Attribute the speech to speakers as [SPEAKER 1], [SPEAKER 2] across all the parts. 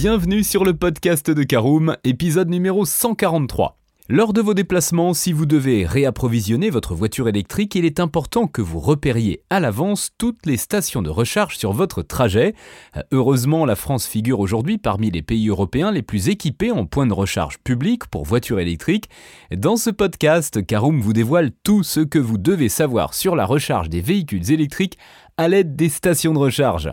[SPEAKER 1] bienvenue sur le podcast de Caroom, épisode numéro 143. Lors de vos déplacements, si vous devez réapprovisionner votre voiture électrique, il est important que vous repériez à l'avance toutes les stations de recharge sur votre trajet. Euh, heureusement, la France figure aujourd'hui parmi les pays européens les plus équipés en points de recharge publics pour voitures électriques. Dans ce podcast, Caroom vous dévoile tout ce que vous devez savoir sur la recharge des véhicules électriques à l'aide des stations de recharge.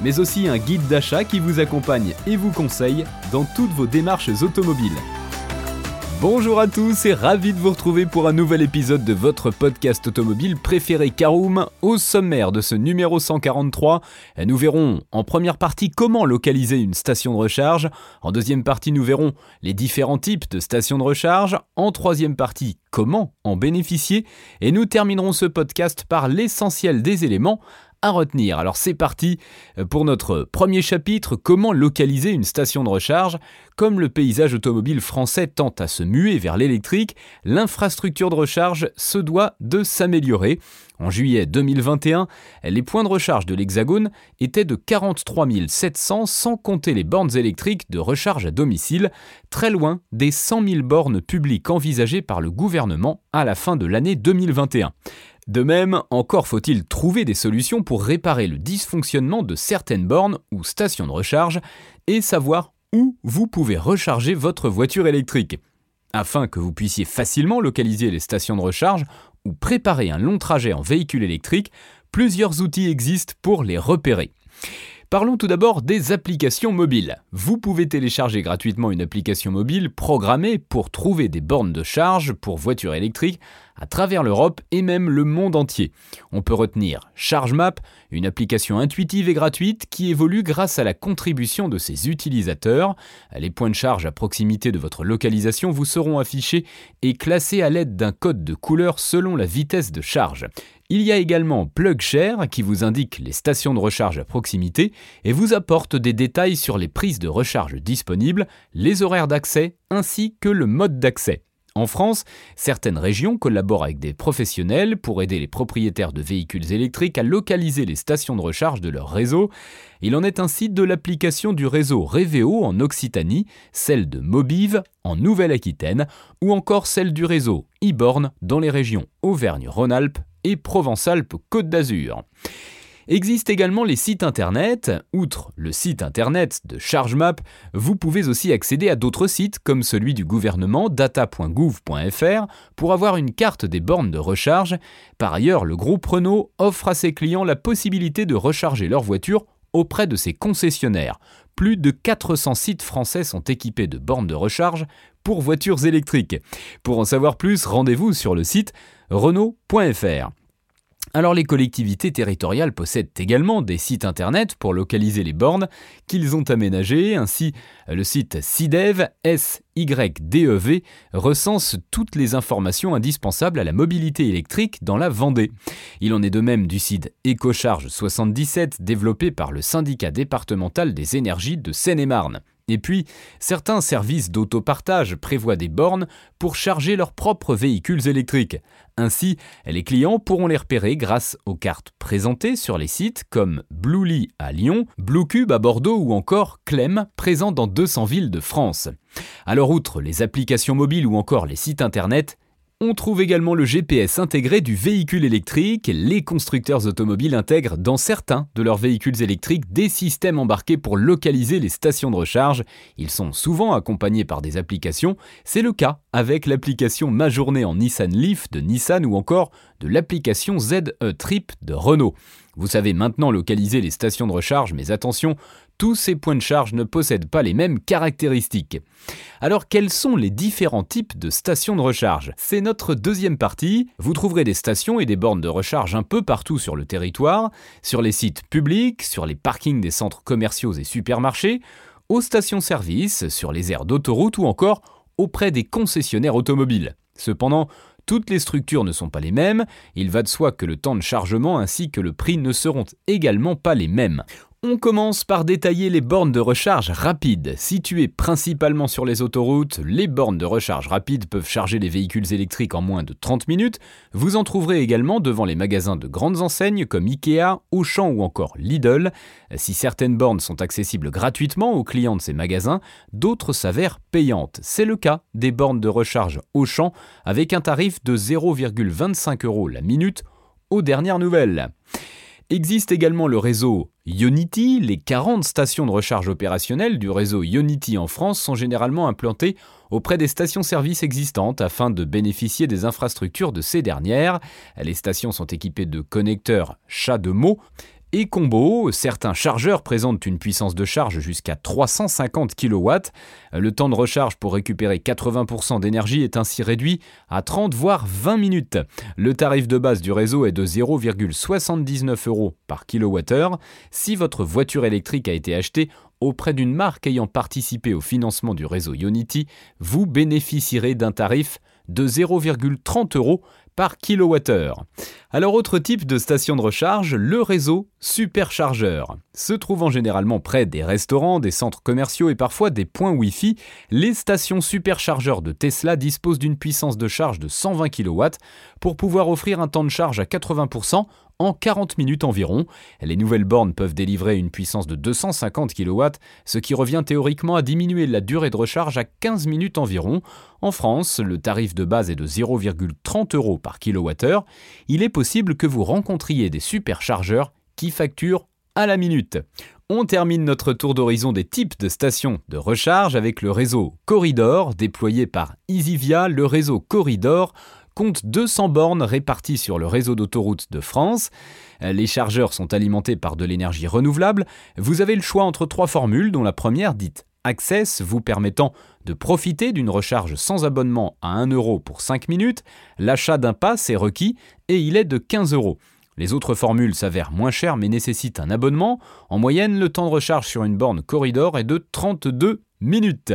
[SPEAKER 1] mais aussi un guide d'achat qui vous accompagne et vous conseille dans toutes vos démarches automobiles. Bonjour à tous et ravi de vous retrouver pour un nouvel épisode de votre podcast automobile préféré Caroom. Au sommaire de ce numéro 143, nous verrons en première partie comment localiser une station de recharge. En deuxième partie, nous verrons les différents types de stations de recharge. En troisième partie, comment en bénéficier. Et nous terminerons ce podcast par l'essentiel des éléments à retenir. Alors c'est parti pour notre premier chapitre, comment localiser une station de recharge? Comme le paysage automobile français tente à se muer vers l'électrique, l'infrastructure de recharge se doit de s'améliorer. En juillet 2021, les points de recharge de l'Hexagone étaient de 43 700 sans compter les bornes électriques de recharge à domicile, très loin des 100 000 bornes publiques envisagées par le gouvernement à la fin de l'année 2021. De même, encore faut-il trouver des solutions pour réparer le dysfonctionnement de certaines bornes ou stations de recharge et savoir où vous pouvez recharger votre voiture électrique. Afin que vous puissiez facilement localiser les stations de recharge ou préparer un long trajet en véhicule électrique, plusieurs outils existent pour les repérer. Parlons tout d'abord des applications mobiles. Vous pouvez télécharger gratuitement une application mobile programmée pour trouver des bornes de charge pour voitures électriques à travers l'Europe et même le monde entier. On peut retenir ChargeMap, une application intuitive et gratuite qui évolue grâce à la contribution de ses utilisateurs. Les points de charge à proximité de votre localisation vous seront affichés et classés à l'aide d'un code de couleur selon la vitesse de charge. Il y a également PlugShare qui vous indique les stations de recharge à proximité et vous apporte des détails sur les prises de recharge disponibles, les horaires d'accès ainsi que le mode d'accès. En France, certaines régions collaborent avec des professionnels pour aider les propriétaires de véhicules électriques à localiser les stations de recharge de leur réseau. Il en est ainsi de l'application du réseau Reveo en Occitanie, celle de Mobive en Nouvelle-Aquitaine ou encore celle du réseau e dans les régions Auvergne-Rhône-Alpes Provence-Alpes-Côte d'Azur. Existent également les sites internet. Outre le site internet de ChargeMap, vous pouvez aussi accéder à d'autres sites comme celui du gouvernement data.gouv.fr pour avoir une carte des bornes de recharge. Par ailleurs, le groupe Renault offre à ses clients la possibilité de recharger leur voiture auprès de ses concessionnaires. Plus de 400 sites français sont équipés de bornes de recharge pour voitures électriques. Pour en savoir plus, rendez-vous sur le site renault.fr. Alors les collectivités territoriales possèdent également des sites internet pour localiser les bornes qu'ils ont aménagées. Ainsi, le site SIDEV, S-Y-D-E-V, recense toutes les informations indispensables à la mobilité électrique dans la Vendée. Il en est de même du site EcoCharge 77 développé par le syndicat départemental des énergies de Seine-et-Marne. Et puis, certains services d'autopartage prévoient des bornes pour charger leurs propres véhicules électriques. Ainsi, les clients pourront les repérer grâce aux cartes présentées sur les sites comme Bluely à Lyon, Bluecube à Bordeaux ou encore Clem, présent dans 200 villes de France. Alors outre les applications mobiles ou encore les sites internet, on trouve également le GPS intégré du véhicule électrique. Les constructeurs automobiles intègrent dans certains de leurs véhicules électriques des systèmes embarqués pour localiser les stations de recharge. Ils sont souvent accompagnés par des applications. C'est le cas avec l'application Ma journée en Nissan Leaf de Nissan ou encore de l'application ZE Trip de Renault. Vous savez maintenant localiser les stations de recharge, mais attention, tous ces points de charge ne possèdent pas les mêmes caractéristiques. Alors quels sont les différents types de stations de recharge? C'est notre deuxième partie. Vous trouverez des stations et des bornes de recharge un peu partout sur le territoire, sur les sites publics, sur les parkings des centres commerciaux et supermarchés, aux stations-service, sur les aires d'autoroute ou encore auprès des concessionnaires automobiles. Cependant, toutes les structures ne sont pas les mêmes, il va de soi que le temps de chargement ainsi que le prix ne seront également pas les mêmes. On commence par détailler les bornes de recharge rapide. Situées principalement sur les autoroutes, les bornes de recharge rapide peuvent charger les véhicules électriques en moins de 30 minutes. Vous en trouverez également devant les magasins de grandes enseignes comme Ikea, Auchan ou encore Lidl. Si certaines bornes sont accessibles gratuitement aux clients de ces magasins, d'autres s'avèrent payantes. C'est le cas des bornes de recharge Auchan avec un tarif de 0,25 euros la minute aux dernières nouvelles. Existe également le réseau Unity. Les 40 stations de recharge opérationnelles du réseau Unity en France sont généralement implantées auprès des stations-service existantes afin de bénéficier des infrastructures de ces dernières. Les stations sont équipées de connecteurs chat de mots et combo, certains chargeurs présentent une puissance de charge jusqu'à 350 kW. Le temps de recharge pour récupérer 80% d'énergie est ainsi réduit à 30 voire 20 minutes. Le tarif de base du réseau est de 0,79 euros par kWh. Si votre voiture électrique a été achetée auprès d'une marque ayant participé au financement du réseau Unity, vous bénéficierez d'un tarif de 0,30 euros par kilowattheure. Alors autre type de station de recharge, le réseau superchargeur. Se trouvant généralement près des restaurants, des centres commerciaux et parfois des points Wi-Fi, les stations superchargeurs de Tesla disposent d'une puissance de charge de 120 kW pour pouvoir offrir un temps de charge à 80% en 40 minutes environ. Les nouvelles bornes peuvent délivrer une puissance de 250 kW, ce qui revient théoriquement à diminuer la durée de recharge à 15 minutes environ. En France, le tarif de base est de 0,30 euros par kWh. Il est possible que vous rencontriez des superchargeurs qui facturent à la minute. On termine notre tour d'horizon des types de stations de recharge avec le réseau Corridor déployé par EasyVia. Le réseau Corridor compte 200 bornes réparties sur le réseau d'autoroutes de France. Les chargeurs sont alimentés par de l'énergie renouvelable. Vous avez le choix entre trois formules, dont la première, dite Access, vous permettant de profiter d'une recharge sans abonnement à 1 euro pour 5 minutes. L'achat d'un pass est requis et il est de 15 euros. Les autres formules s'avèrent moins chères mais nécessitent un abonnement. En moyenne, le temps de recharge sur une borne corridor est de 32 minutes.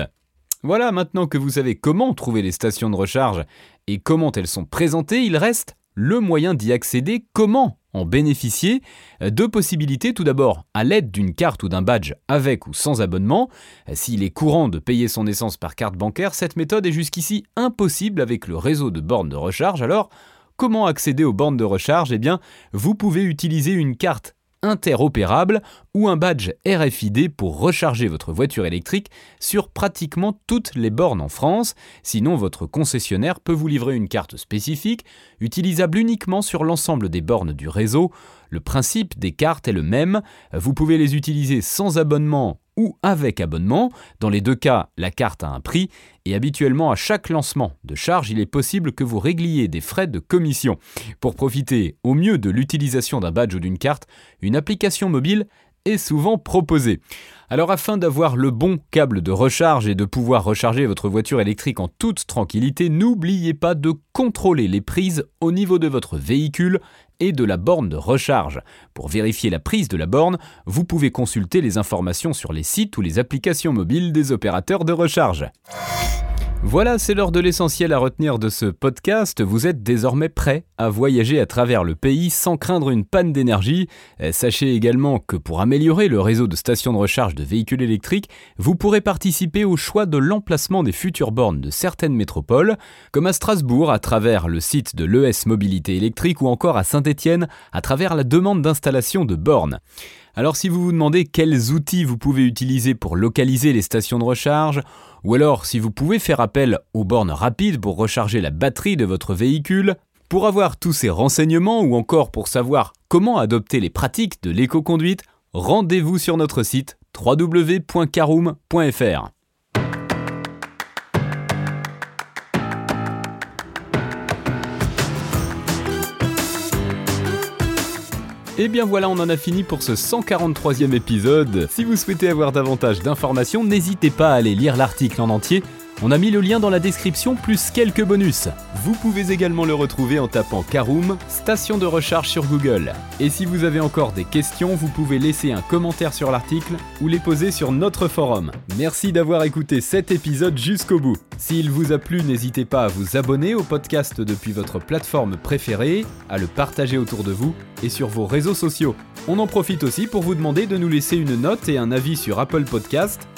[SPEAKER 1] Voilà, maintenant que vous savez comment trouver les stations de recharge et comment elles sont présentées, il reste le moyen d'y accéder, comment en bénéficier? Deux possibilités, tout d'abord à l'aide d'une carte ou d'un badge avec ou sans abonnement. S'il est courant de payer son essence par carte bancaire, cette méthode est jusqu'ici impossible avec le réseau de bornes de recharge. Alors, comment accéder aux bornes de recharge? Eh bien, vous pouvez utiliser une carte interopérable ou un badge RFID pour recharger votre voiture électrique sur pratiquement toutes les bornes en France. Sinon, votre concessionnaire peut vous livrer une carte spécifique, utilisable uniquement sur l'ensemble des bornes du réseau. Le principe des cartes est le même, vous pouvez les utiliser sans abonnement ou avec abonnement. Dans les deux cas, la carte a un prix et habituellement à chaque lancement de charge, il est possible que vous régliez des frais de commission. Pour profiter au mieux de l'utilisation d'un badge ou d'une carte, une application mobile est souvent proposée. Alors afin d'avoir le bon câble de recharge et de pouvoir recharger votre voiture électrique en toute tranquillité, n'oubliez pas de contrôler les prises au niveau de votre véhicule et de la borne de recharge. Pour vérifier la prise de la borne, vous pouvez consulter les informations sur les sites ou les applications mobiles des opérateurs de recharge. Voilà, c'est l'heure de l'essentiel à retenir de ce podcast. Vous êtes désormais prêt à voyager à travers le pays sans craindre une panne d'énergie. Eh, sachez également que pour améliorer le réseau de stations de recharge de véhicules électriques, vous pourrez participer au choix de l'emplacement des futures bornes de certaines métropoles, comme à Strasbourg à travers le site de l'ES Mobilité électrique ou encore à Saint-Étienne à travers la demande d'installation de bornes. Alors si vous vous demandez quels outils vous pouvez utiliser pour localiser les stations de recharge, ou alors si vous pouvez faire appel aux bornes rapides pour recharger la batterie de votre véhicule, pour avoir tous ces renseignements ou encore pour savoir comment adopter les pratiques de l'éco-conduite, rendez-vous sur notre site www.caroom.fr. Et bien voilà, on en a fini pour ce 143e épisode. Si vous souhaitez avoir davantage d'informations, n'hésitez pas à aller lire l'article en entier on a mis le lien dans la description plus quelques bonus. Vous pouvez également le retrouver en tapant Karoom, station de recharge sur Google. Et si vous avez encore des questions, vous pouvez laisser un commentaire sur l'article ou les poser sur notre forum. Merci d'avoir écouté cet épisode jusqu'au bout. S'il vous a plu, n'hésitez pas à vous abonner au podcast depuis votre plateforme préférée, à le partager autour de vous et sur vos réseaux sociaux. On en profite aussi pour vous demander de nous laisser une note et un avis sur Apple Podcast